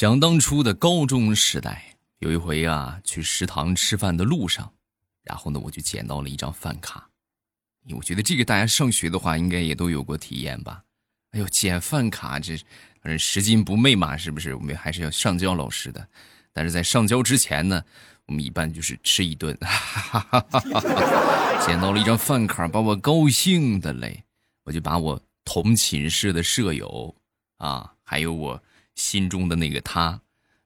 想当初的高中时代，有一回啊，去食堂吃饭的路上，然后呢，我就捡到了一张饭卡。我觉得这个大家上学的话，应该也都有过体验吧？哎呦，捡饭卡这，反正拾金不昧嘛，是不是？我们还是要上交老师的。但是在上交之前呢，我们一般就是吃一顿。捡到了一张饭卡，把我高兴的嘞，我就把我同寝室的舍友啊，还有我。心中的那个他，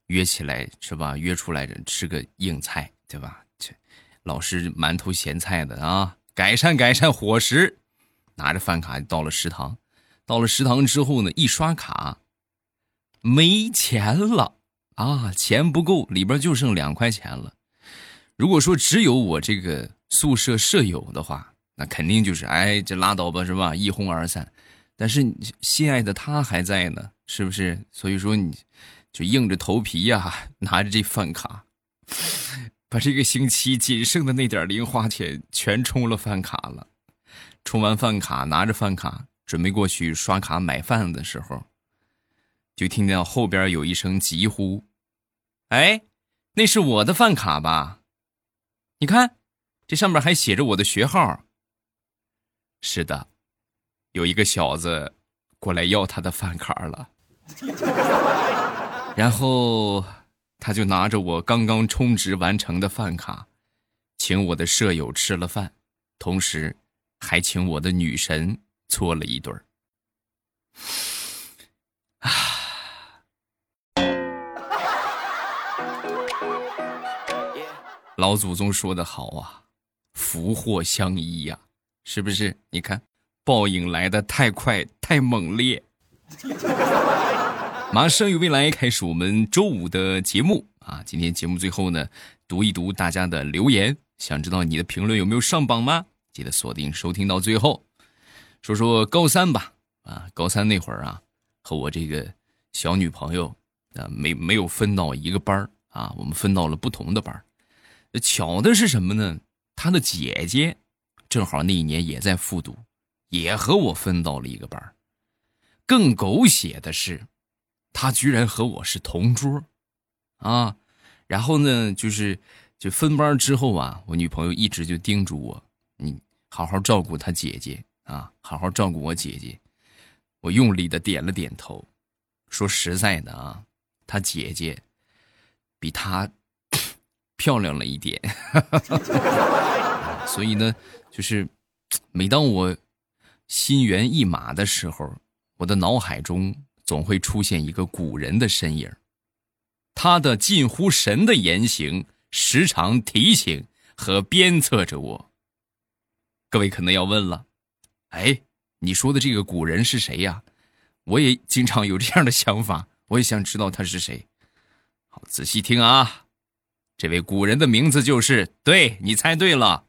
约起来是吧？约出来吃个硬菜，对吧？这老是馒头咸菜的啊，改善改善伙食。拿着饭卡到了食堂，到了食堂之后呢，一刷卡，没钱了啊，钱不够，里边就剩两块钱了。如果说只有我这个宿舍舍友的话，那肯定就是哎，这拉倒吧，是吧？一哄而散。但是心爱的他还在呢。是不是？所以说你，就硬着头皮呀，拿着这饭卡，把这个星期仅剩的那点零花钱全充了饭卡了。充完饭卡，拿着饭卡准备过去刷卡买饭的时候，就听到后边有一声急呼：“哎，那是我的饭卡吧？你看，这上面还写着我的学号。”是的，有一个小子过来要他的饭卡了。然后，他就拿着我刚刚充值完成的饭卡，请我的舍友吃了饭，同时还请我的女神搓了一顿啊！老祖宗说的好啊，福祸相依呀，是不是？你看，报应来的太快，太猛烈。马上与未来开始我们周五的节目啊！今天节目最后呢，读一读大家的留言。想知道你的评论有没有上榜吗？记得锁定收听到最后。说说高三吧，啊，高三那会儿啊，和我这个小女朋友啊，没没有分到一个班啊，我们分到了不同的班巧的是什么呢？她的姐姐正好那一年也在复读，也和我分到了一个班更狗血的是。他居然和我是同桌，啊，然后呢，就是就分班之后啊，我女朋友一直就叮嘱我，你好好照顾她姐姐啊，好好照顾我姐姐。我用力的点了点头，说实在的啊，她姐姐比她漂亮了一点，所以呢，就是每当我心猿意马的时候，我的脑海中。总会出现一个古人的身影，他的近乎神的言行时常提醒和鞭策着我。各位可能要问了，哎，你说的这个古人是谁呀？我也经常有这样的想法，我也想知道他是谁。好，仔细听啊，这位古人的名字就是，对你猜对了，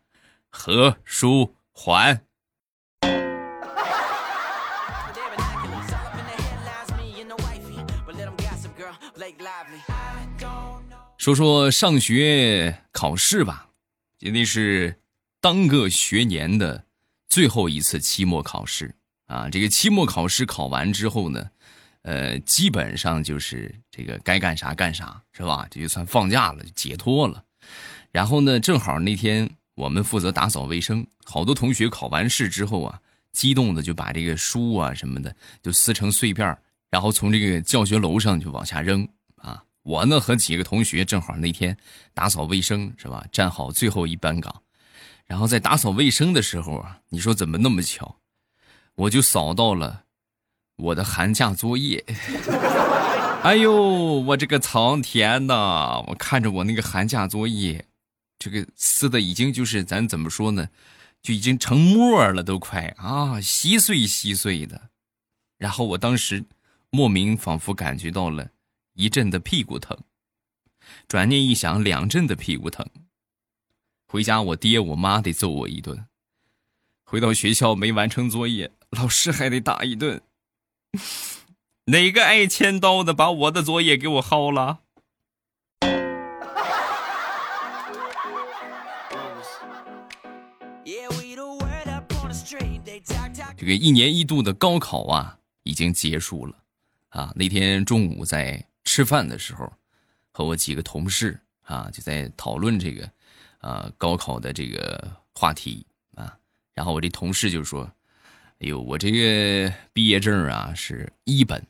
何书桓。说说上学考试吧，今天是当个学年的最后一次期末考试啊。这个期末考试考完之后呢，呃，基本上就是这个该干啥干啥，是吧？这就算放假了，解脱了。然后呢，正好那天我们负责打扫卫生，好多同学考完试之后啊，激动的就把这个书啊什么的就撕成碎片，然后从这个教学楼上就往下扔啊。我呢和几个同学正好那天打扫卫生是吧？站好最后一班岗，然后在打扫卫生的时候啊，你说怎么那么巧，我就扫到了我的寒假作业。哎呦，我这个苍天呐！我看着我那个寒假作业，这个撕的已经就是咱怎么说呢，就已经成沫了，都快啊，稀碎稀碎的。然后我当时莫名仿佛感觉到了。一阵的屁股疼，转念一想，两阵的屁股疼。回家，我爹我妈得揍我一顿。回到学校没完成作业，老师还得打一顿。哪个爱签到的把我的作业给我薅了？这个一年一度的高考啊，已经结束了啊！那天中午在。吃饭的时候，和我几个同事啊就在讨论这个，啊高考的这个话题啊。然后我这同事就说：“哎呦，我这个毕业证啊是一本，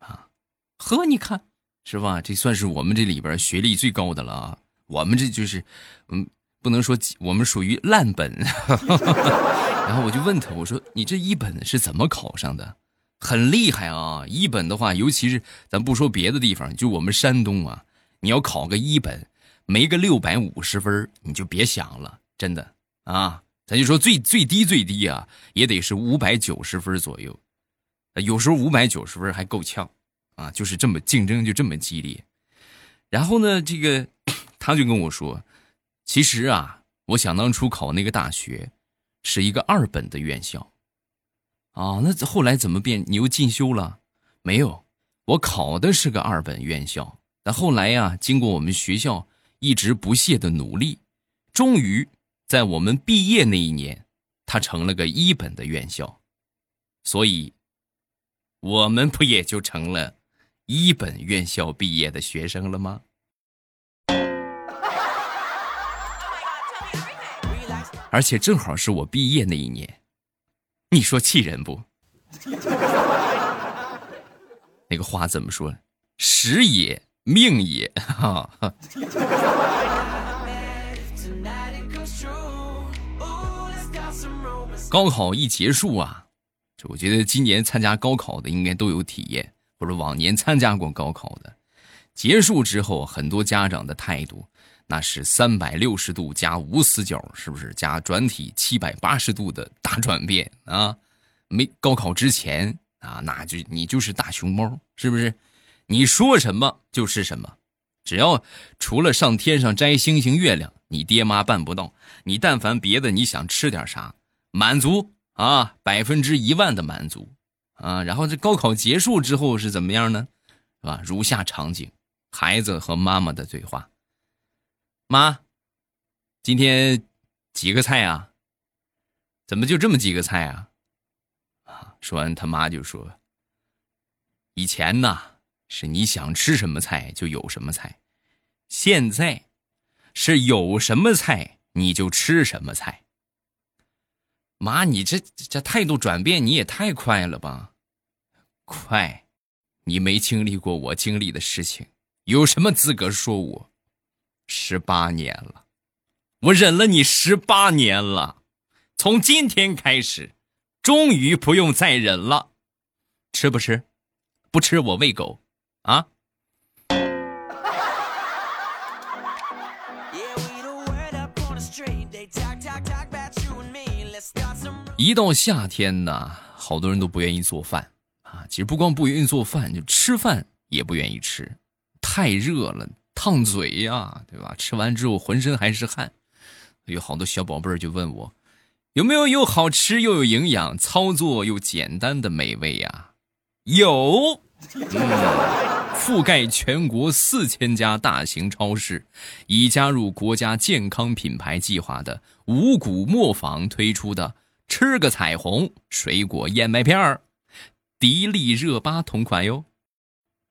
啊，呵，你看是吧？这算是我们这里边学历最高的了啊。我们这就是，嗯，不能说我们属于烂本。然后我就问他，我说你这一本是怎么考上的？”很厉害啊！一本的话，尤其是咱不说别的地方，就我们山东啊，你要考个一本，没个六百五十分，你就别想了，真的啊！咱就说最最低最低啊，也得是五百九十分左右，有时候五百九十分还够呛啊！就是这么竞争就这么激烈。然后呢，这个 他就跟我说，其实啊，我想当初考那个大学，是一个二本的院校。啊，那后来怎么变？你又进修了？没有，我考的是个二本院校。但后来呀，经过我们学校一直不懈的努力，终于在我们毕业那一年，它成了个一本的院校。所以，我们不也就成了一本院校毕业的学生了吗？而且正好是我毕业那一年。你说气人不？那个话怎么说？时也，命也，哈。高考一结束啊，这我觉得今年参加高考的应该都有体验，或者往年参加过高考的，结束之后，很多家长的态度那是三百六十度加无死角，是不是加转体七百八十度的大转变啊？没高考之前啊，那就你就是大熊猫，是不是？你说什么就是什么，只要除了上天上摘星星月亮，你爹妈办不到。你但凡别的，你想吃点啥，满足啊，百分之一万的满足啊。然后这高考结束之后是怎么样呢？是吧？如下场景：孩子和妈妈的对话。妈，今天几个菜啊？怎么就这么几个菜啊？说完，他妈就说：“以前呢，是你想吃什么菜就有什么菜，现在，是有什么菜你就吃什么菜。”妈，你这这态度转变你也太快了吧？快，你没经历过我经历的事情，有什么资格说我？十八年了，我忍了你十八年了，从今天开始。终于不用再忍了，吃不吃？不吃我喂狗，啊！一到夏天呢，好多人都不愿意做饭啊。其实不光不愿意做饭，就吃饭也不愿意吃，太热了，烫嘴呀，对吧？吃完之后浑身还是汗。有好多小宝贝儿就问我。有没有又好吃又有营养、操作又简单的美味呀？有，嗯覆盖全国四千家大型超市，已加入国家健康品牌计划的五谷磨坊推出的“吃个彩虹”水果燕麦片儿，迪丽热巴同款哟。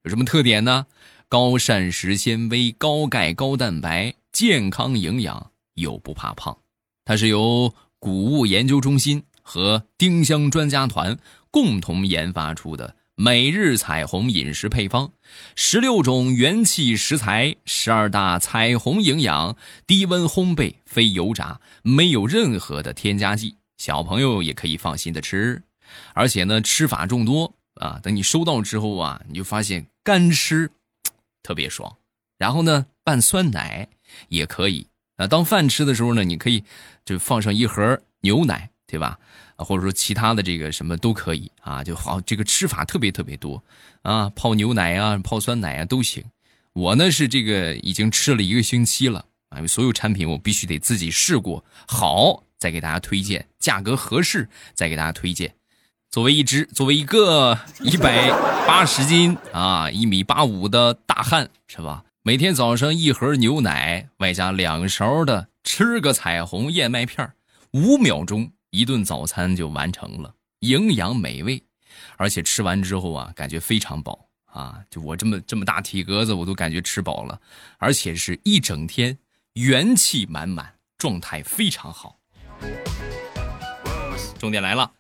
有什么特点呢？高膳食纤维、高钙、高蛋白，健康营养又不怕胖。它是由。谷物研究中心和丁香专家团共同研发出的每日彩虹饮食配方，十六种元气食材，十二大彩虹营养，低温烘焙，非油炸，没有任何的添加剂，小朋友也可以放心的吃。而且呢，吃法众多啊，等你收到之后啊，你就发现干吃特别爽。然后呢，拌酸奶也可以。啊，当饭吃的时候呢，你可以就放上一盒牛奶，对吧？啊，或者说其他的这个什么都可以啊，就好，这个吃法特别特别多啊，泡牛奶啊，泡酸奶啊都行。我呢是这个已经吃了一个星期了啊，所有产品我必须得自己试过好再给大家推荐，价格合适再给大家推荐。作为一只，作为一个一百八十斤啊，一米八五的大汉，是吧？每天早上一盒牛奶，外加两勺的吃个彩虹燕麦片五秒钟一顿早餐就完成了，营养美味，而且吃完之后啊，感觉非常饱啊！就我这么这么大体格子，我都感觉吃饱了，而且是一整天元气满满，状态非常好。重点来了，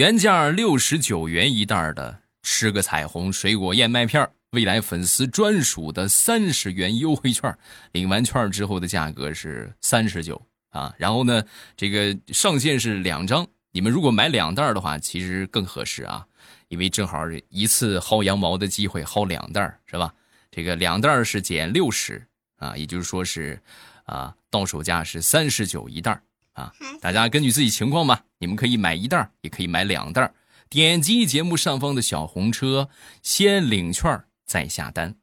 原价六十九元一袋的吃个彩虹水果燕麦片，未来粉丝专属的三十元优惠券，领完券之后的价格是三十九啊。然后呢，这个上限是两张。你们如果买两袋的话，其实更合适啊，因为正好一次薅羊毛的机会，薅两袋是吧？这个两袋是减六十啊，也就是说是，啊，到手价是三十九一袋啊。大家根据自己情况吧，你们可以买一袋，也可以买两袋。点击节目上方的小红车，先领券再下单。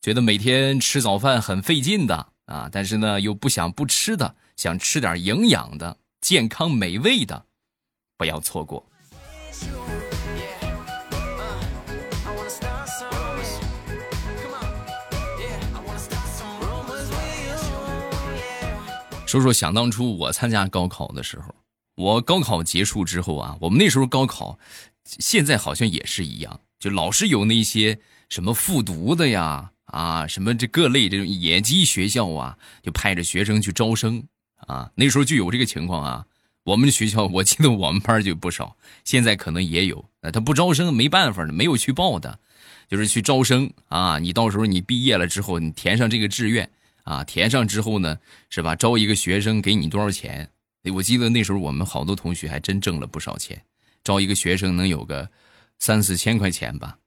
觉得每天吃早饭很费劲的啊，但是呢又不想不吃的，想吃点营养的。健康美味的，不要错过。说说想当初我参加高考的时候，我高考结束之后啊，我们那时候高考，现在好像也是一样，就老是有那些什么复读的呀，啊，什么这各类这种野鸡学校啊，就派着学生去招生。啊，那时候就有这个情况啊。我们学校，我记得我们班就不少，现在可能也有。那他不招生，没办法的，没有去报的，就是去招生啊。你到时候你毕业了之后，你填上这个志愿啊，填上之后呢，是吧？招一个学生给你多少钱？我记得那时候我们好多同学还真挣了不少钱，招一个学生能有个三四千块钱吧。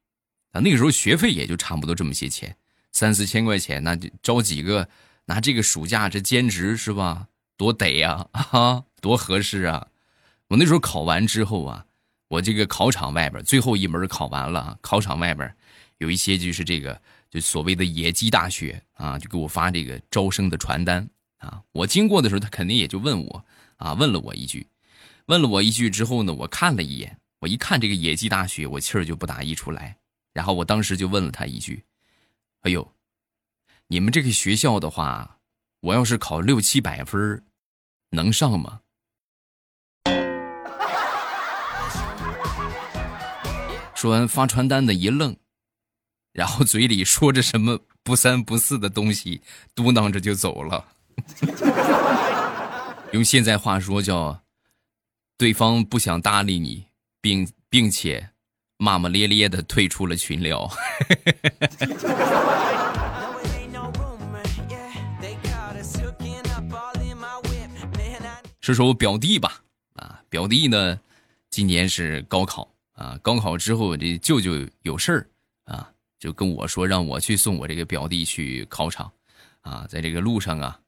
啊，那个时候学费也就差不多这么些钱，三四千块钱，那就招几个拿这个暑假这兼职是吧？多得呀，啊，多合适啊！我那时候考完之后啊，我这个考场外边最后一门考完了，考场外边有一些就是这个就所谓的野鸡大学啊，就给我发这个招生的传单啊。我经过的时候，他肯定也就问我啊，问了我一句，问了我一句之后呢，我看了一眼，我一看这个野鸡大学，我气儿就不打一处来。然后我当时就问了他一句：“哎呦，你们这个学校的话，我要是考六七百分能上吗？说完发传单的一愣，然后嘴里说着什么不三不四的东西，嘟囔着就走了。用现在话说叫，对方不想搭理你，并并且骂骂咧咧的退出了群聊。说说我表弟吧，啊，表弟呢，今年是高考啊，高考之后这舅舅有事儿啊，就跟我说让我去送我这个表弟去考场，啊，在这个路上啊，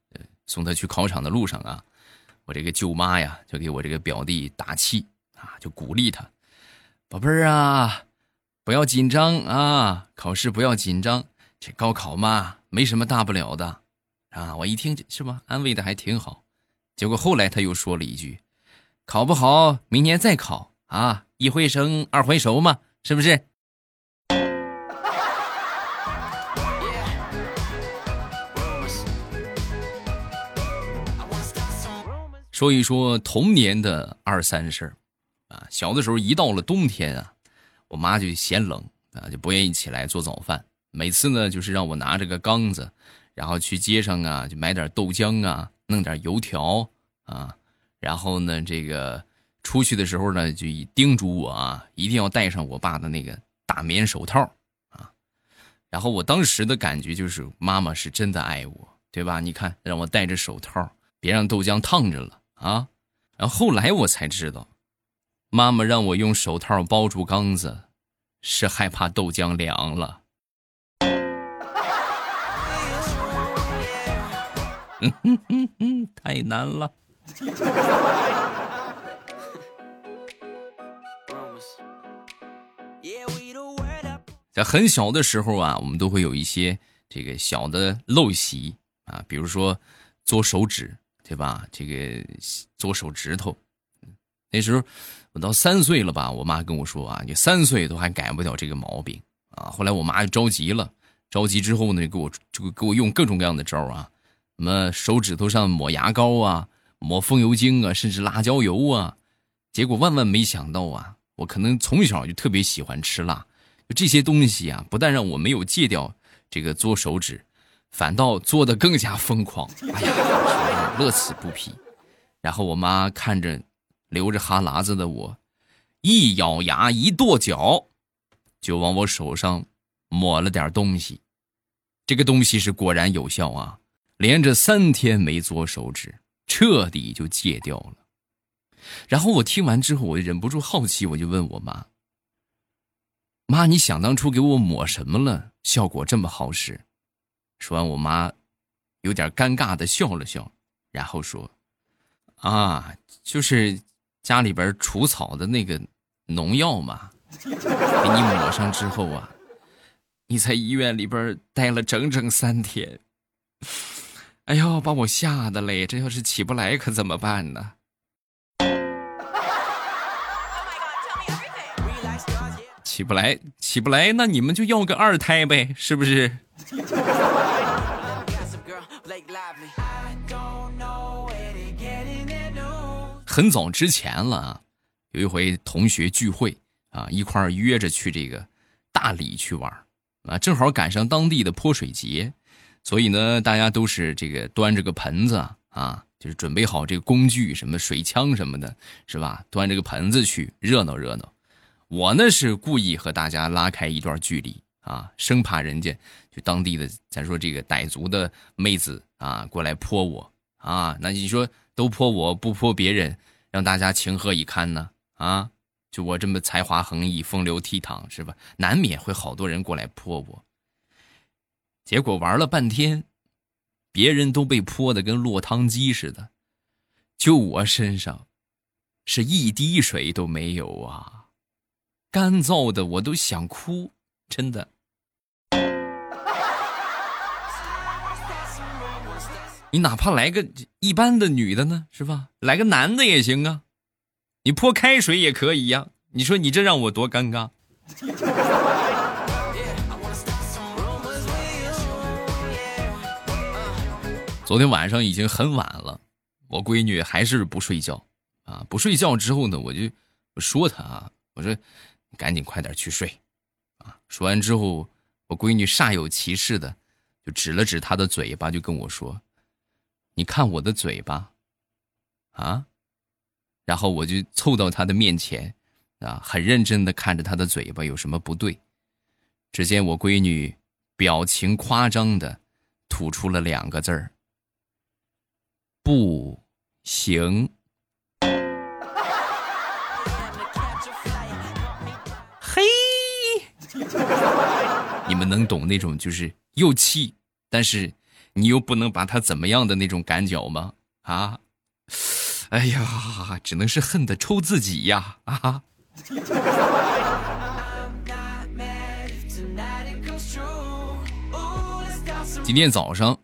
送他去考场的路上啊，我这个舅妈呀就给我这个表弟打气啊，就鼓励他，宝贝儿啊，不要紧张啊，考试不要紧张，这高考嘛没什么大不了的，啊，我一听是吧，安慰的还挺好。结果后来他又说了一句：“考不好，明年再考啊，一回生二回熟嘛，是不是？”说一说童年的二三事儿啊，小的时候一到了冬天啊，我妈就嫌冷啊，就不愿意起来做早饭，每次呢就是让我拿着个缸子，然后去街上啊，就买点豆浆啊。弄点油条啊，然后呢，这个出去的时候呢，就叮嘱我啊，一定要戴上我爸的那个大棉手套啊。然后我当时的感觉就是，妈妈是真的爱我，对吧？你看，让我戴着手套，别让豆浆烫着了啊。然后后来我才知道，妈妈让我用手套包住缸子，是害怕豆浆凉了。嗯嗯嗯嗯，太难了。在很小的时候啊，我们都会有一些这个小的陋习啊，比如说做手指，对吧？这个做手指头。那时候我到三岁了吧，我妈跟我说啊，你三岁都还改不了这个毛病啊。后来我妈就着急了，着急之后呢，给我就给我用各种各样的招啊。什么手指头上抹牙膏啊，抹风油精啊，甚至辣椒油啊，结果万万没想到啊，我可能从小就特别喜欢吃辣，就这些东西啊，不但让我没有戒掉这个做手指，反倒做的更加疯狂。哎呀，乐此不疲。然后我妈看着流着哈喇子的我，一咬牙一跺脚，就往我手上抹了点东西。这个东西是果然有效啊，连着三天没做手指，彻底就戒掉了。然后我听完之后，我忍不住好奇，我就问我妈。妈，你想当初给我抹什么了？效果这么好使？说完，我妈有点尴尬的笑了笑，然后说：“啊，就是家里边除草的那个农药嘛，给你抹上之后啊，你在医院里边待了整整三天。哎呦，把我吓得嘞！这要是起不来可怎么办呢？”起不来，起不来，那你们就要个二胎呗，是不是？很早之前了啊，有一回同学聚会啊，一块儿约着去这个大理去玩啊，正好赶上当地的泼水节，所以呢，大家都是这个端着个盆子啊，就是准备好这个工具，什么水枪什么的，是吧？端着个盆子去热闹热闹。我呢是故意和大家拉开一段距离啊，生怕人家就当地的咱说这个傣族的妹子啊过来泼我啊，那你说都泼我不泼别人，让大家情何以堪呢？啊，就我这么才华横溢、风流倜傥是吧？难免会好多人过来泼我。结果玩了半天，别人都被泼的跟落汤鸡似的，就我身上是一滴水都没有啊。干燥的我都想哭，真的。你哪怕来个一般的女的呢，是吧？来个男的也行啊，你泼开水也可以呀。你说你这让我多尴尬。昨天晚上已经很晚了，我闺女还是不睡觉啊！不睡觉之后呢，我就我说她啊，我说。赶紧快点去睡，啊！说完之后，我闺女煞有其事的就指了指她的嘴巴，就跟我说：“你看我的嘴巴，啊！”然后我就凑到他的面前，啊，很认真的看着他的嘴巴有什么不对。只见我闺女表情夸张的吐出了两个字儿：“不行。”你们能懂那种就是又气，但是你又不能把他怎么样的那种赶脚吗？啊！哎呀，只能是恨得抽自己呀！啊！今天早上，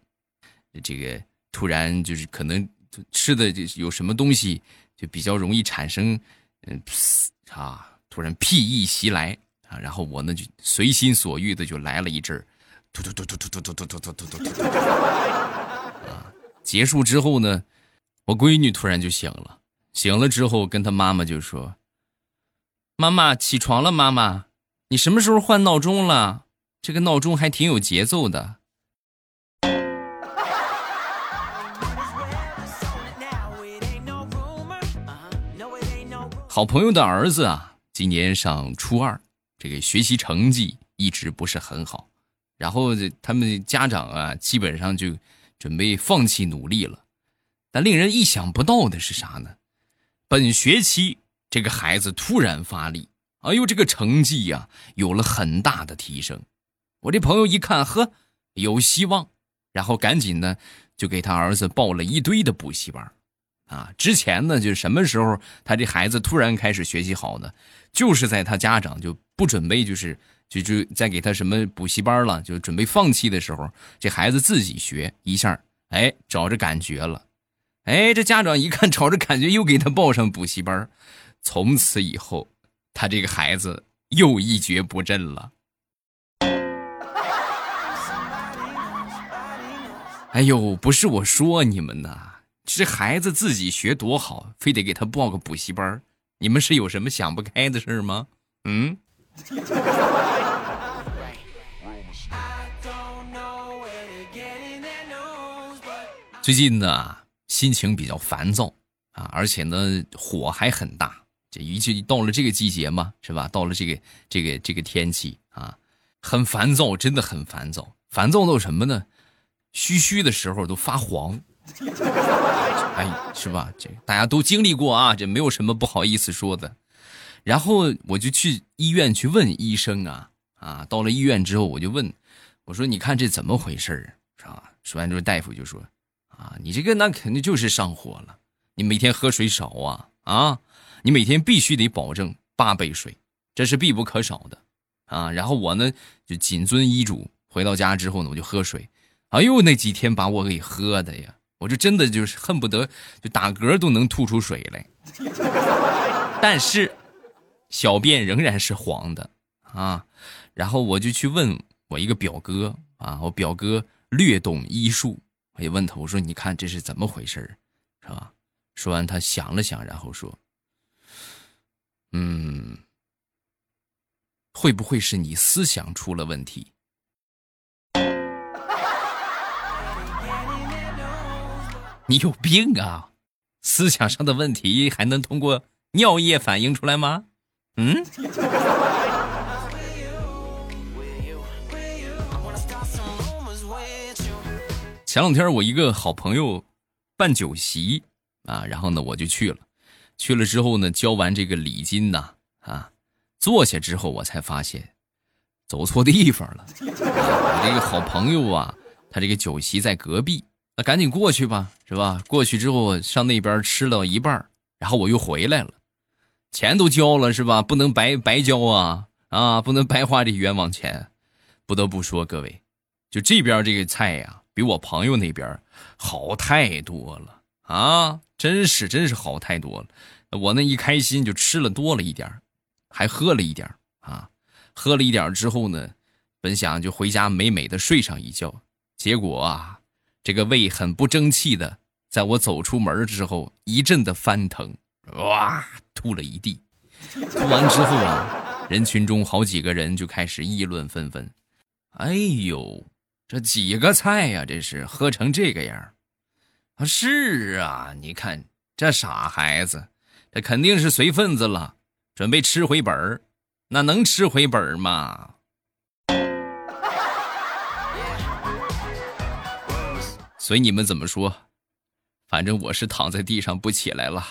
这个突然就是可能吃的就有什么东西，就比较容易产生嗯啊，突然屁意袭来。啊，然后我呢就随心所欲的就来了一阵儿，突突突突突突突突突突突突，啊！结束之后呢，我闺女突然就醒了，醒了之后跟她妈妈就说：“妈妈起床了，妈妈，你什么时候换闹钟了？这个闹钟还挺有节奏的。”好朋友的儿子啊，今年上初二。这个学习成绩一直不是很好，然后他们家长啊，基本上就准备放弃努力了。但令人意想不到的是啥呢？本学期这个孩子突然发力，哎呦，这个成绩呀有了很大的提升。我这朋友一看，呵，有希望，然后赶紧呢就给他儿子报了一堆的补习班。啊，之前呢，就是什么时候他这孩子突然开始学习好呢？就是在他家长就不准备，就是就就再给他什么补习班了，就准备放弃的时候，这孩子自己学一下，哎，找着感觉了，哎，这家长一看找着感觉，又给他报上补习班，从此以后，他这个孩子又一蹶不振了。哎呦，不是我说你们呐。这孩子自己学多好，非得给他报个补习班你们是有什么想不开的事吗？嗯。最近呢，心情比较烦躁啊，而且呢，火还很大。这一就到了这个季节嘛，是吧？到了这个这个这个天气啊，很烦躁，真的很烦躁。烦躁到什么呢？嘘嘘的时候都发黄。哎，是吧？这大家都经历过啊，这没有什么不好意思说的。然后我就去医院去问医生啊啊，到了医院之后我就问，我说你看这怎么回事儿，是吧？说完之后大夫就说。啊，你这个那肯定就是上火了。你每天喝水少啊啊！你每天必须得保证八杯水，这是必不可少的啊。然后我呢就谨遵医嘱，回到家之后呢我就喝水。哎呦，那几天把我给喝的呀，我就真的就是恨不得就打嗝都能吐出水来。但是小便仍然是黄的啊。然后我就去问我一个表哥啊，我表哥略懂医术。我也问他，我说：“你看这是怎么回事是吧？”说完，他想了想，然后说：“嗯，会不会是你思想出了问题？你有病啊！思想上的问题还能通过尿液反映出来吗？嗯？”前两天我一个好朋友办酒席啊，然后呢我就去了，去了之后呢交完这个礼金呐啊，坐下之后我才发现走错地方了。我这个好朋友啊，他这个酒席在隔壁，那赶紧过去吧，是吧？过去之后上那边吃了一半，然后我又回来了，钱都交了是吧？不能白白交啊啊，不能白花这冤枉钱。不得不说，各位，就这边这个菜呀。比我朋友那边好太多了啊！真是真是好太多了。我那一开心就吃了多了一点还喝了一点啊。喝了一点之后呢，本想就回家美美的睡上一觉，结果啊，这个胃很不争气的，在我走出门之后一阵的翻腾，哇，吐了一地。吐完之后啊，人群中好几个人就开始议论纷纷。哎呦！这几个菜呀，这是喝成这个样啊！是啊，你看这傻孩子，这肯定是随份子了，准备吃回本儿，那能吃回本儿吗？随你们怎么说，反正我是躺在地上不起来了。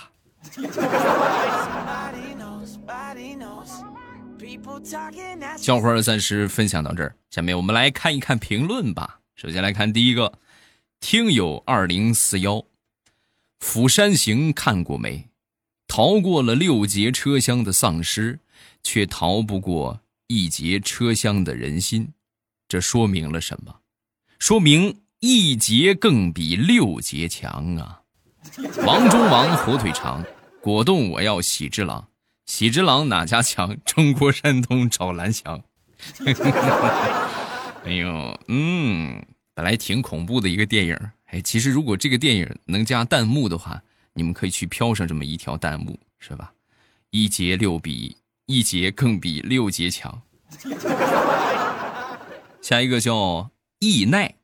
笑话暂时分享到这儿，下面我们来看一看评论吧。首先来看第一个，听友二零四幺，《釜山行》看过没？逃过了六节车厢的丧尸，却逃不过一节车厢的人心。这说明了什么？说明一节更比六节强啊！王中王火腿肠，果冻我要喜之郎。喜之郎哪家强？中国山东找蓝翔。哎呦，嗯，本来挺恐怖的一个电影。哎，其实如果这个电影能加弹幕的话，你们可以去飘上这么一条弹幕，是吧？一节六比一节更比六节强。下一个叫易奈，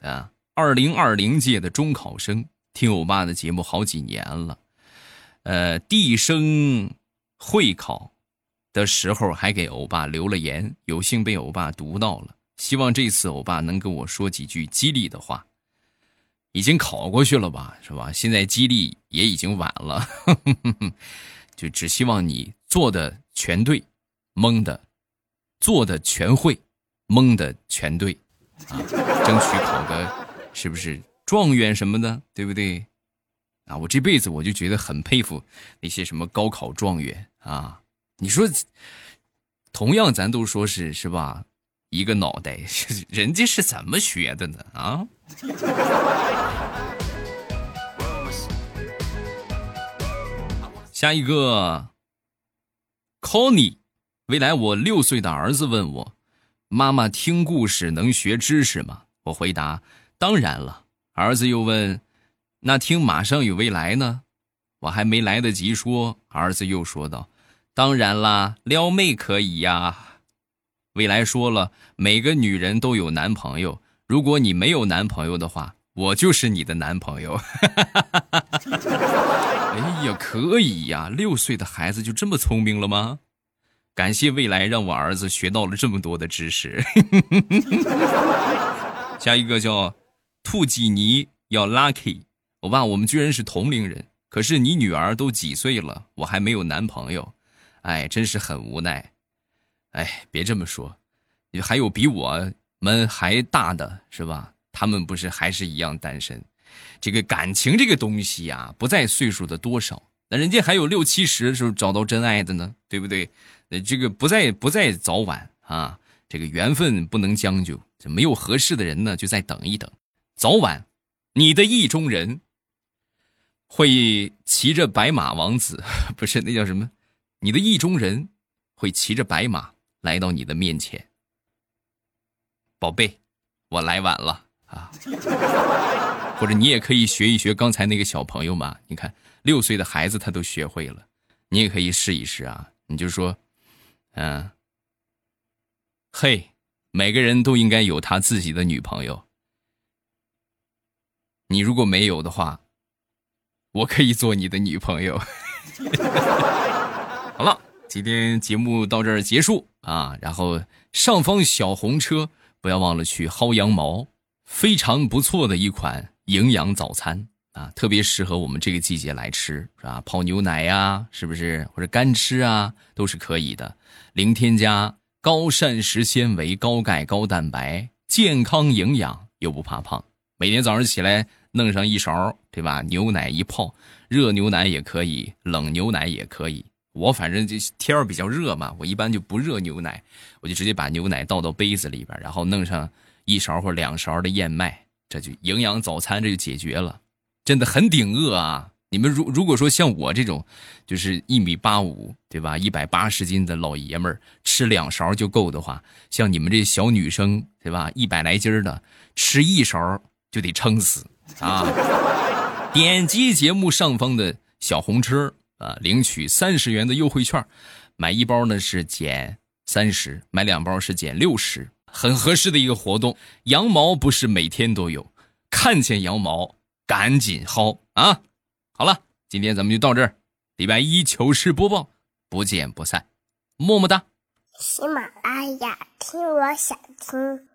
啊，二零二零届的中考生，听欧巴的节目好几年了。呃，地生。会考的时候还给欧巴留了言，有幸被欧巴读到了。希望这次欧巴能跟我说几句激励的话。已经考过去了吧，是吧？现在激励也已经晚了，就只希望你做的全对，蒙的做的全会，蒙的全对啊！争取考个是不是状元什么的，对不对？啊，我这辈子我就觉得很佩服那些什么高考状元啊！你说，同样咱都说是是吧？一个脑袋，人家是怎么学的呢？啊！下一个，Conny，未来我六岁的儿子问我：“妈妈听故事能学知识吗？”我回答：“当然了。”儿子又问。那听马上有未来呢，我还没来得及说，儿子又说道：“当然啦，撩妹可以呀。”未来说了，每个女人都有男朋友，如果你没有男朋友的话，我就是你的男朋友。哎呀，可以呀！六岁的孩子就这么聪明了吗？感谢未来让我儿子学到了这么多的知识。下一个叫兔吉尼要 lucky，我爸我们居然是同龄人，可是你女儿都几岁了，我还没有男朋友，哎，真是很无奈。哎，别这么说，你还有比我们还大的是吧？他们不是还是一样单身？这个感情这个东西呀，不在岁数的多少，那人家还有六七十的时候找到真爱的呢，对不对？呃，这个不在不在早晚啊，这个缘分不能将就，这没有合适的人呢，就再等一等，早晚，你的意中人会骑着白马王子，不是那叫什么？你的意中人会骑着白马。来到你的面前，宝贝，我来晚了啊！或者你也可以学一学刚才那个小朋友嘛，你看六岁的孩子他都学会了，你也可以试一试啊！你就说，嗯，嘿，每个人都应该有他自己的女朋友，你如果没有的话，我可以做你的女朋友。好了。今天节目到这儿结束啊，然后上方小红车不要忘了去薅羊毛，非常不错的一款营养早餐啊，特别适合我们这个季节来吃，是吧？泡牛奶呀，是不是？或者干吃啊，都是可以的。零添加，高膳食纤维、高钙、高蛋白，健康营养又不怕胖。每天早上起来弄上一勺，对吧？牛奶一泡，热牛奶也可以，冷牛奶也可以。我反正这天儿比较热嘛，我一般就不热牛奶，我就直接把牛奶倒到杯子里边，然后弄上一勺或两勺的燕麦，这就营养早餐，这就解决了，真的很顶饿啊！你们如如果说像我这种，就是一米八五，对吧，一百八十斤的老爷们儿，吃两勺就够的话，像你们这小女生，对吧，一百来斤的，吃一勺就得撑死啊！点击节目上方的小红车。啊，领取三十元的优惠券，买一包呢是减三十，买两包是减六十，很合适的一个活动。羊毛不是每天都有，看见羊毛赶紧薅啊！好了，今天咱们就到这儿，礼拜一糗事播报，不见不散，么么哒。喜马拉雅，听我想听。